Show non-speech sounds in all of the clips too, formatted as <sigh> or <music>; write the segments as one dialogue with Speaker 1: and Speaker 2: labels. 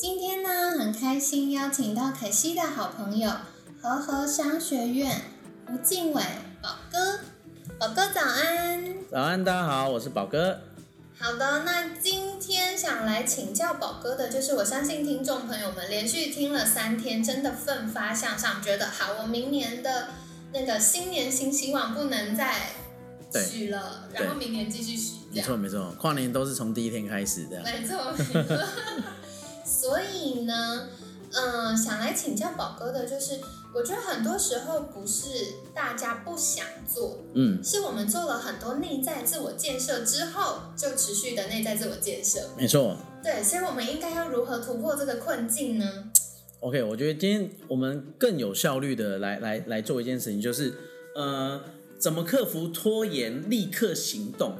Speaker 1: 今天呢，很开心邀请到凯西的好朋友和和商学院吴敬伟宝哥，宝哥早安。
Speaker 2: 早安，大家好，我是宝哥。
Speaker 1: 好的，那今天想来请教宝哥的，就是我相信听众朋友们连续听了三天，真的奋发向上，觉得好，我明年的那个新年新希望不能再许了，然后明年继续许。
Speaker 2: 没错没错，跨年都是从第一天开始的。
Speaker 1: 没错没错。<laughs> 呢，嗯，想来请教宝哥的，就是我觉得很多时候不是大家不想做，嗯，是我们做了很多内在自我建设之后，就持续的内在自我建设。
Speaker 2: 没错。
Speaker 1: 对，所以我们应该要如何突破这个困境呢
Speaker 2: ？OK，我觉得今天我们更有效率的来来来做一件事情，就是呃，怎么克服拖延，立刻行动。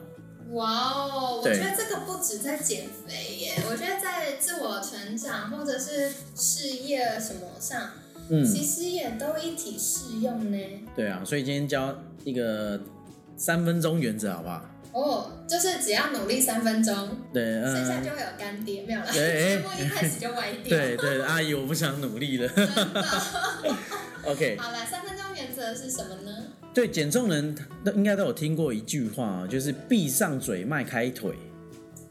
Speaker 1: 哇哦，我觉得这个不止在减肥耶，我觉得在自我成长或者是事业什么上，嗯，其实也都一体适用呢。
Speaker 2: 对啊，所以今天教一个三分钟原则，好不好？
Speaker 1: 哦，就是只要努力三分钟，
Speaker 2: 对，
Speaker 1: 剩下就会有干爹，没有了。节目一开始就歪掉。<laughs>
Speaker 2: 对对，阿姨，我不想努力了。<laughs> OK，
Speaker 1: 好了，三分钟原则是什么呢？
Speaker 2: 对减重人都应该都有听过一句话，就是闭上嘴，迈开腿，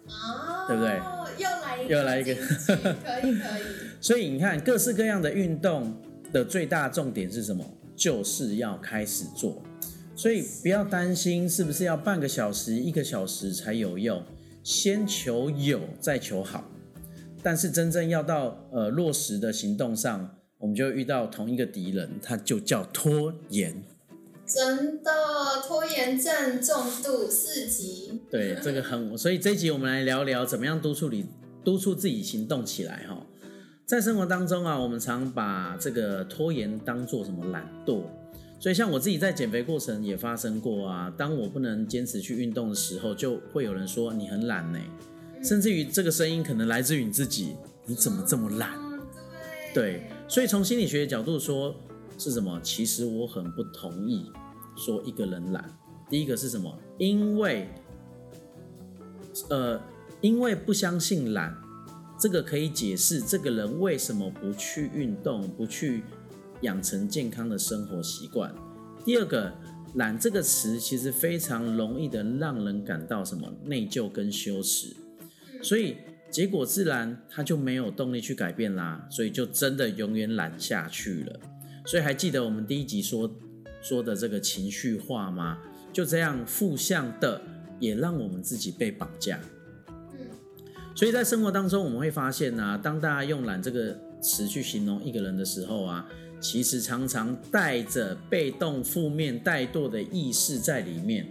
Speaker 1: 哦，
Speaker 2: 对不对？
Speaker 1: 又来
Speaker 2: 又来一个，
Speaker 1: 可以可以。
Speaker 2: 所以你看，各式各样的运动的最大重点是什么？就是要开始做。所以不要担心是不是要半个小时、一个小时才有用，先求有，再求好。但是真正要到呃落实的行动上，我们就遇到同一个敌人，他就叫拖延。
Speaker 1: 真的拖延症重度四级，
Speaker 2: 对这个很，所以这一集我们来聊聊怎么样督促你督促自己行动起来哈。在生活当中啊，我们常把这个拖延当做什么懒惰，所以像我自己在减肥过程也发生过啊。当我不能坚持去运动的时候，就会有人说你很懒呢，甚至于这个声音可能来自于你自己，你怎么这么懒？对，所以从心理学的角度说。是什么？其实我很不同意说一个人懒。第一个是什么？因为，呃，因为不相信懒，这个可以解释这个人为什么不去运动，不去养成健康的生活习惯。第二个，懒这个词其实非常容易的让人感到什么内疚跟羞耻，所以结果自然他就没有动力去改变啦，所以就真的永远懒下去了。所以还记得我们第一集说说的这个情绪化吗？就这样负向的，也让我们自己被绑架。嗯，所以在生活当中，我们会发现呢，当大家用“懒”这个词去形容一个人的时候啊，其实常常带着被动、负面、怠惰的意识在里面。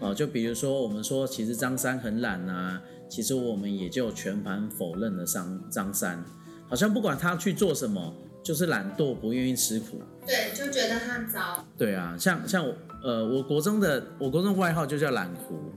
Speaker 2: 哦，就比如说我们说，其实张三很懒啊，其实我们也就全盘否认了张张三，好像不管他去做什么。就是懒惰，不愿意吃苦。
Speaker 1: 对，就觉得他糟。
Speaker 2: 对啊，像像我，呃，我国中的我国中外号就叫懒狐。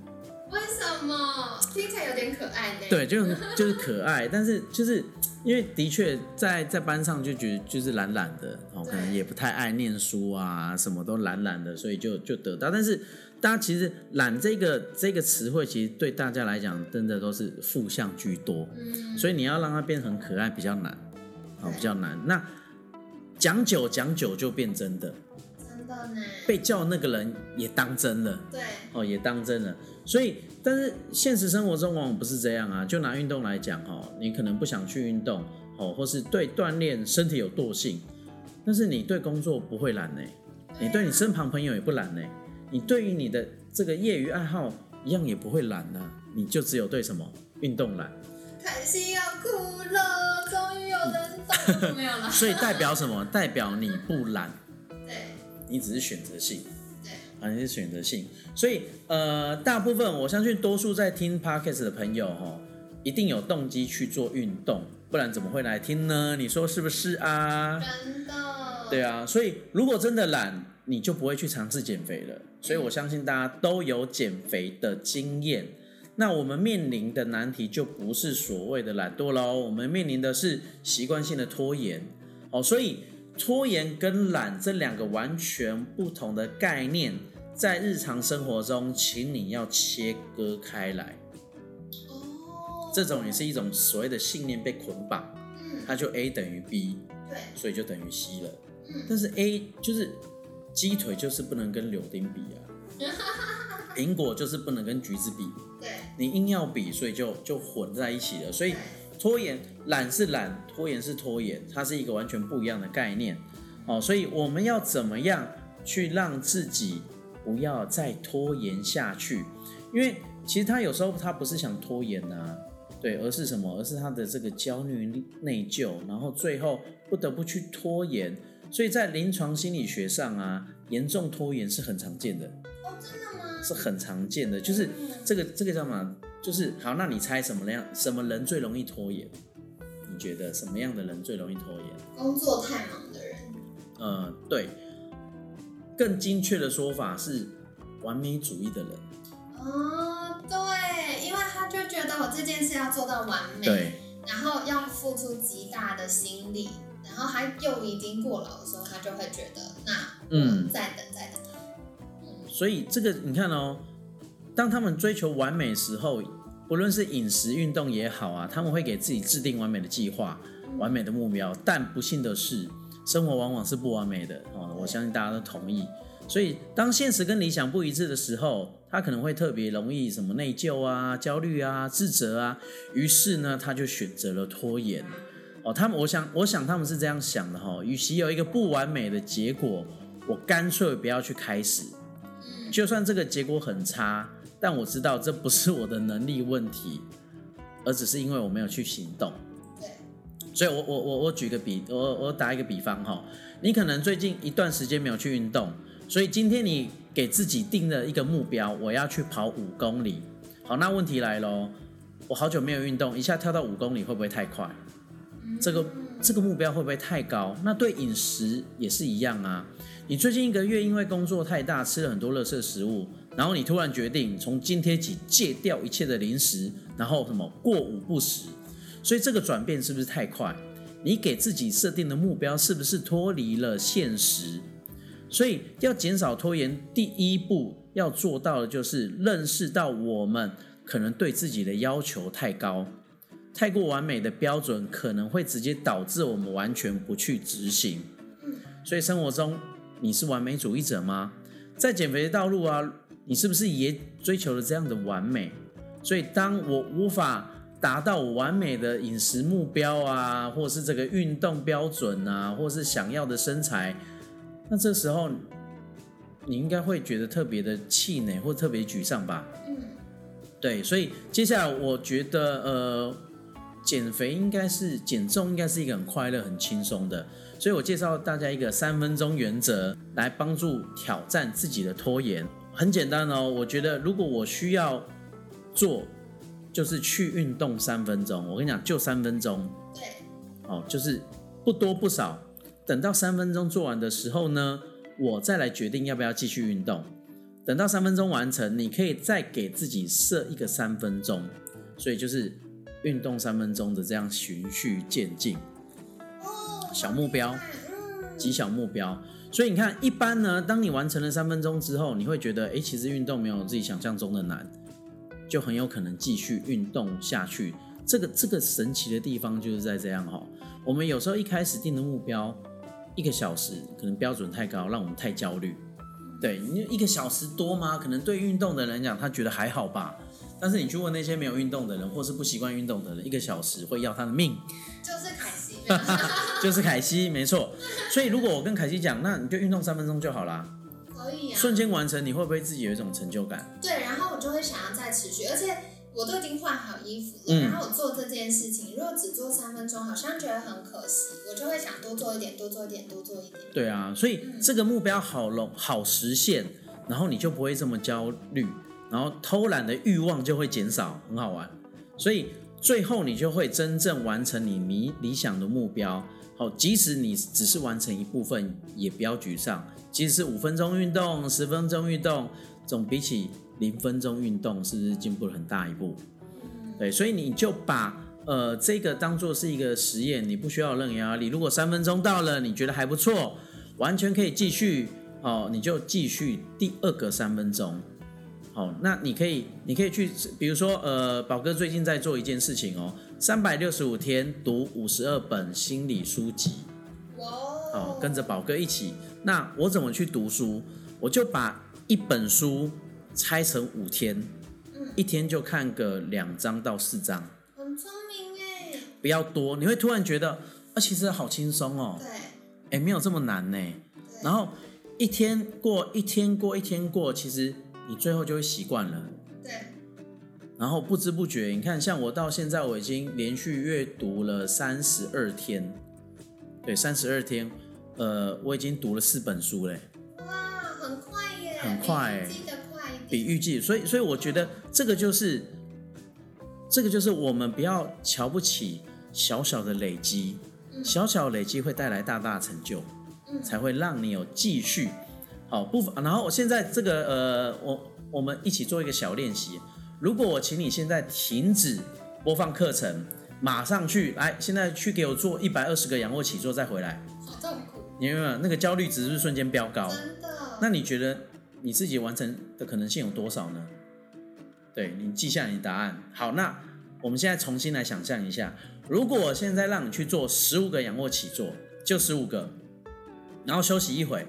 Speaker 1: 为什么？听起来有点可爱呢。
Speaker 2: 对，就就是可爱，但是就是因为的确在在班上就觉得就是懒懒的，哦，可能也不太爱念书啊，什么都懒懒的，所以就就得到。但是大家其实懒这个这个词汇，其实对大家来讲，真的都是负向居多。嗯。所以你要让它变很可爱，比较难。好，比较难。那讲久讲久就变真的，
Speaker 1: 真的呢。
Speaker 2: 被叫那个人也当真了，
Speaker 1: 对，
Speaker 2: 哦，也当真了。所以，但是现实生活中往往不是这样啊。就拿运动来讲，哈，你可能不想去运动，哦，或是对锻炼身体有惰性，但是你对工作不会懒呢，你对你身旁朋友也不懒呢，你对于你的这个业余爱好一样也不会懒呢，你就只有对什么运动懒。
Speaker 1: 开心要哭了，没有了。<laughs>
Speaker 2: 所以代表什么？代表你不懒，
Speaker 1: 对，
Speaker 2: 你只是选择性，
Speaker 1: 对，
Speaker 2: 啊，你是选择性。所以呃，大部分我相信多数在听 podcast 的朋友哈，一定有动机去做运动，不然怎么会来听呢？你说是不是啊？
Speaker 1: 真的。
Speaker 2: 对啊，所以如果真的懒，你就不会去尝试减肥了。所以我相信大家都有减肥的经验。那我们面临的难题就不是所谓的懒惰喽，我们面临的是习惯性的拖延。哦，所以拖延跟懒这两个完全不同的概念，在日常生活中，请你要切割开来。
Speaker 1: 哦。
Speaker 2: 这种也是一种所谓的信念被捆绑，
Speaker 1: 嗯，
Speaker 2: 它就 A 等于 B，
Speaker 1: 对，
Speaker 2: 所以就等于 C 了。
Speaker 1: 嗯，
Speaker 2: 但是 A 就是鸡腿就是不能跟柳丁比啊，<laughs> 苹果就是不能跟橘子比，
Speaker 1: 对，
Speaker 2: 你硬要比，所以就就混在一起了。所以拖延懒是懒，拖延是拖延，它是一个完全不一样的概念哦。所以我们要怎么样去让自己不要再拖延下去？因为其实他有时候他不是想拖延呐、对，而是什么？而是他的这个焦虑、内疚，然后最后不得不去拖延。所以在临床心理学上啊，严重拖延是很常见的，
Speaker 1: 哦，真的吗？
Speaker 2: 是很常见的。就是这个这个叫什么？就是好，那你猜什么样什么人最容易拖延？你觉得什么样的人最容易拖延？
Speaker 1: 工作太忙的人。
Speaker 2: 呃，对，更精确的说法是完美主义的人。
Speaker 1: 哦，对，因为他就觉得我这件事要做到完美，
Speaker 2: 对，
Speaker 1: 然后要付出极大的心力，然后他又已经过劳的时候，他就会觉得那
Speaker 2: 嗯，
Speaker 1: 再等再等。
Speaker 2: 所以这个你看哦，当他们追求完美时候，不论是饮食、运动也好啊，他们会给自己制定完美的计划、完美的目标。但不幸的是，生活往往是不完美的哦。我相信大家都同意。所以，当现实跟理想不一致的时候，他可能会特别容易什么内疚啊、焦虑啊、自责啊。于是呢，他就选择了拖延。哦，他们，我想，我想他们是这样想的哈、与其有一个不完美的结果，我干脆不要去开始。
Speaker 1: 嗯
Speaker 2: 就算这个结果很差，但我知道这不是我的能力问题，而只是因为我没有去行动。
Speaker 1: 对，
Speaker 2: 所以我我我我举个比，我我打一个比方哈，你可能最近一段时间没有去运动，所以今天你给自己定了一个目标，我要去跑五公里。好，那问题来喽，我好久没有运动，一下跳到五公里会不会太快？这个这个目标会不会太高？那对饮食也是一样啊。你最近一个月因为工作太大，吃了很多垃圾食物，然后你突然决定从今天起戒掉一切的零食，然后什么过午不食，所以这个转变是不是太快？你给自己设定的目标是不是脱离了现实？所以要减少拖延，第一步要做到的就是认识到我们可能对自己的要求太高。太过完美的标准可能会直接导致我们完全不去执行。所以生活中你是完美主义者吗？在减肥的道路啊，你是不是也追求了这样的完美？所以当我无法达到我完美的饮食目标啊，或是这个运动标准啊，或是想要的身材，那这时候你应该会觉得特别的气馁或特别沮丧吧？
Speaker 1: 嗯，
Speaker 2: 对，所以接下来我觉得，呃，减肥应该是减重，应该是一个很快乐、很轻松的。所以我介绍大家一个三分钟原则，来帮助挑战自己的拖延。很简单哦，我觉得如果我需要做，就是去运动三分钟。我跟你讲，就三分钟
Speaker 1: 对，
Speaker 2: 哦，就是不多不少。等到三分钟做完的时候呢，我再来决定要不要继续运动。等到三分钟完成，你可以再给自己设一个三分钟，所以就是运动三分钟的这样循序渐进，
Speaker 1: 哦，
Speaker 2: 小目标
Speaker 1: 嗯，
Speaker 2: 极小目标。所以你看，一般呢，当你完成了三分钟之后，你会觉得，诶，其实运动没有自己想象中的难，就很有可能继续运动下去。这个这个神奇的地方就是在这样哈、我们有时候一开始定的目标，一个小时可能标准太高，让我们太焦虑。对，你一个小时多吗？可能对运动的人讲，他觉得还好吧。但是你去问那些没有运动的人，或是不习惯运动的人，一个小时会要他的命。<laughs>
Speaker 1: 就是凯西，<laughs>
Speaker 2: 就是凯西，没错。所以如果我跟凯西讲，那你就运动三分钟就好啦，
Speaker 1: 可以啊，
Speaker 2: 瞬间完成，你会不会自己有一种成就感？
Speaker 1: 对，然后我就会想要再持续，而且我都已经换好衣服了，
Speaker 2: 嗯
Speaker 1: 然后我做这件事情，如果只做三分钟，好像觉得很可惜，我就会想多做一点，多做一点，多做一点。
Speaker 2: 对啊，所以这个目标好容好实现，然后你就不会这么焦虑，然后偷懒的欲望就会减少，很好玩。所以最后你就会真正完成你理理想的目标。好，即使你只是完成一部分，也不要沮丧。即使是五分钟运动、十分钟运动，总比起零分钟运动，是不是进步了很大一步？对，所以你就把呃这个当做是一个实验，你不需要任何压力。如果三分钟到了，你觉得还不错，完全可以继续哦，你就继续第二个三分钟。好，那你可以，你可以去，比如说，呃，宝哥最近在做一件事情哦，三百六十五天读五十二本心理书籍。哇！哦，跟着宝哥一起。那我怎么去读书？我就把一本书拆成五天，一天就看个两章到四章。
Speaker 1: 很聪明哎！
Speaker 2: 不要多，你会突然觉得，啊，其实好轻松哦。
Speaker 1: 对。
Speaker 2: 哎，没有这么难呢。然后一天过一天过一天过，其实。你最后就会习惯了，
Speaker 1: 对。
Speaker 2: 然后不知不觉，你看，像我到现在，我已经连续阅读了三十二天，对，三十二天，呃，我已经读了四本书嘞。
Speaker 1: 哇，很快耶！
Speaker 2: 很快，
Speaker 1: 记得快一点。
Speaker 2: 比预计，所以，所以我觉得这个就是，这个就是我们不要瞧不起小小的累积，小小累积会带来大大成就，才会让你有继续。好，不，然后我现在这个呃，我我们一起做一个小练习。如果我请你现在停止播放课程，马上去来，现在去给我做一百二十个仰卧起坐再回来。
Speaker 1: 好痛苦。
Speaker 2: 你有没有那个焦虑值是不是瞬间飙高？
Speaker 1: 真的。
Speaker 2: 那你觉得你自己完成的可能性有多少呢？对你记下你答案。好，那我们现在重新来想象一下，如果我现在让你去做十五个仰卧起坐，就十五个，然后休息一会。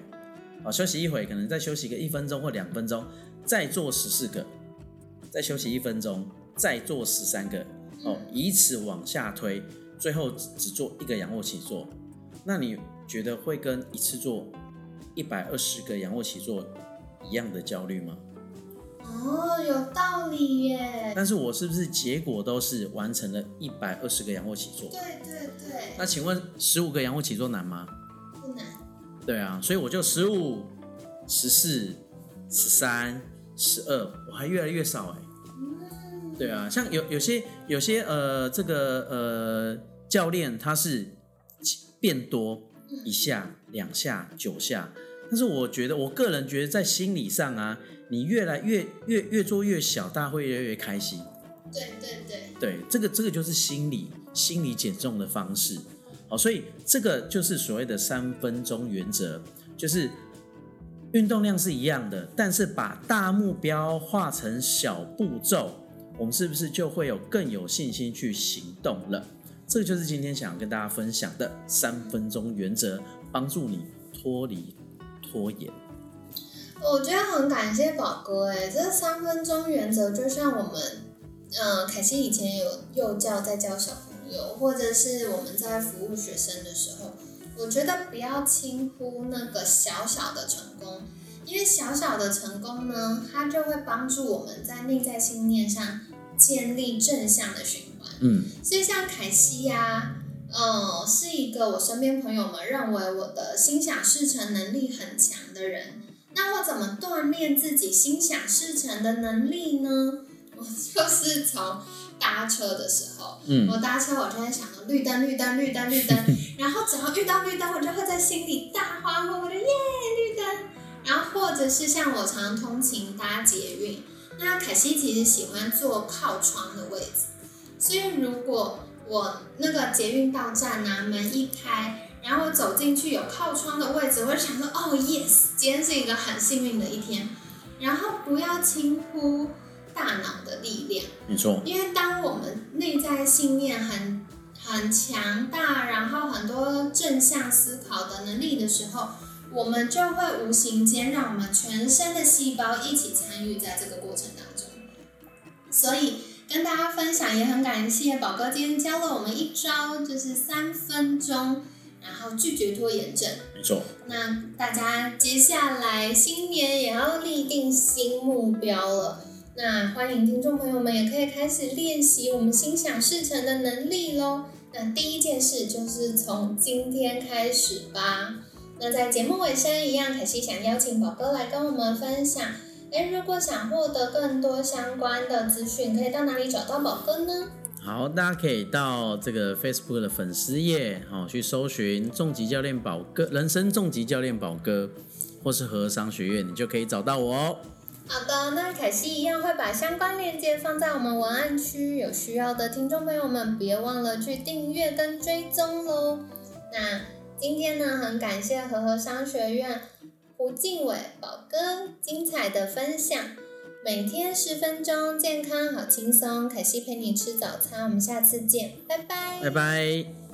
Speaker 2: 好，休息一会，可能再休息个一分钟或两分钟，再做十四个，再休息一分钟，再做十三个，哦，以此往下推，最后只做一个仰卧起坐。那你觉得会跟一次做一百二十个仰卧起坐一样的焦虑吗？
Speaker 1: 哦，有道理耶。
Speaker 2: 但是我是不是结果都是完成了一百二十个仰卧起坐？
Speaker 1: 对对对。
Speaker 2: 那请问十五个仰卧起坐难吗？对啊，所以我就十五、十四、十三、十二，我还越来越少哎。对啊，像有有些有些呃，这个呃教练他是变多一下、两下、九下，但是我觉得我个人觉得在心理上啊，你越来越越越做越小，大家会越来越开心。
Speaker 1: 对对对。
Speaker 2: 对，这个这个就是心理心理减重的方式。好，所以这个就是所谓的三分钟原则，就是运动量是一样的，但是把大目标化成小步骤，我们是不是就会有更有信心去行动了？这个就是今天想要跟大家分享的三分钟原则，帮助你脱离拖延。
Speaker 1: 我觉得很感谢宝哥，哎，这三分钟原则就像我们，嗯，凯西以前有幼教在教小。有，或者是我们在服务学生的时候，我觉得不要轻忽那个小小的成功，因为小小的成功呢，它就会帮助我们在内在信念上建立正向的循环。嗯，所以像凯西呀，嗯，是一个我身边朋友们认为我的心想事成能力很强的人。那我怎么锻炼自己心想事成的能力呢？我 <laughs> 就是从。搭车的时候，我搭车我就在想绿灯绿灯绿灯绿灯，<laughs> 然后只要遇到绿灯，我就会在心里大欢呼，我就耶绿灯。然后或者是像我常通勤搭捷运，那凯西其实喜欢坐靠窗的位置，所以如果我那个捷运到站啊，门一开，然后我走进去有靠窗的位置，我就想说哦 yes，今天是一个很幸运的一天，然后不要轻忽。大脑的力量，
Speaker 2: 没错。
Speaker 1: 因为当我们内在信念很很强大，然后很多正向思考的能力的时候，我们就会无形间让我们全身的细胞一起参与在这个过程当中。所以跟大家分享，也很感谢宝哥今天教了我们一招，就是三分钟，然后拒绝拖延症。
Speaker 2: 没错。
Speaker 1: 那大家接下来新年也要立定新目标了。那欢迎听众朋友们也可以开始练习我们心想事成的能力喽。那第一件事就是从今天开始吧。那在节目尾声一样，凯西想邀请宝哥来跟我们分享。哎，如果想获得更多相关的资讯，可以到哪里找到宝哥呢？
Speaker 2: 好，大家可以到这个 Facebook 的粉丝页，好、去搜寻“重疾教练宝哥”、“人生重疾教练宝哥”，或是和商学院，你就可以找到我哦。
Speaker 1: 好的，那凯西一样会把相关链接放在我们文案区，有需要的听众朋友们别忘了去订阅跟追踪喽。那今天呢，很感谢和和商学院胡敬伟宝哥精彩的分享。每天十分钟，健康好轻松。凯西陪你吃早餐，我们下次见，拜拜。
Speaker 2: 拜拜。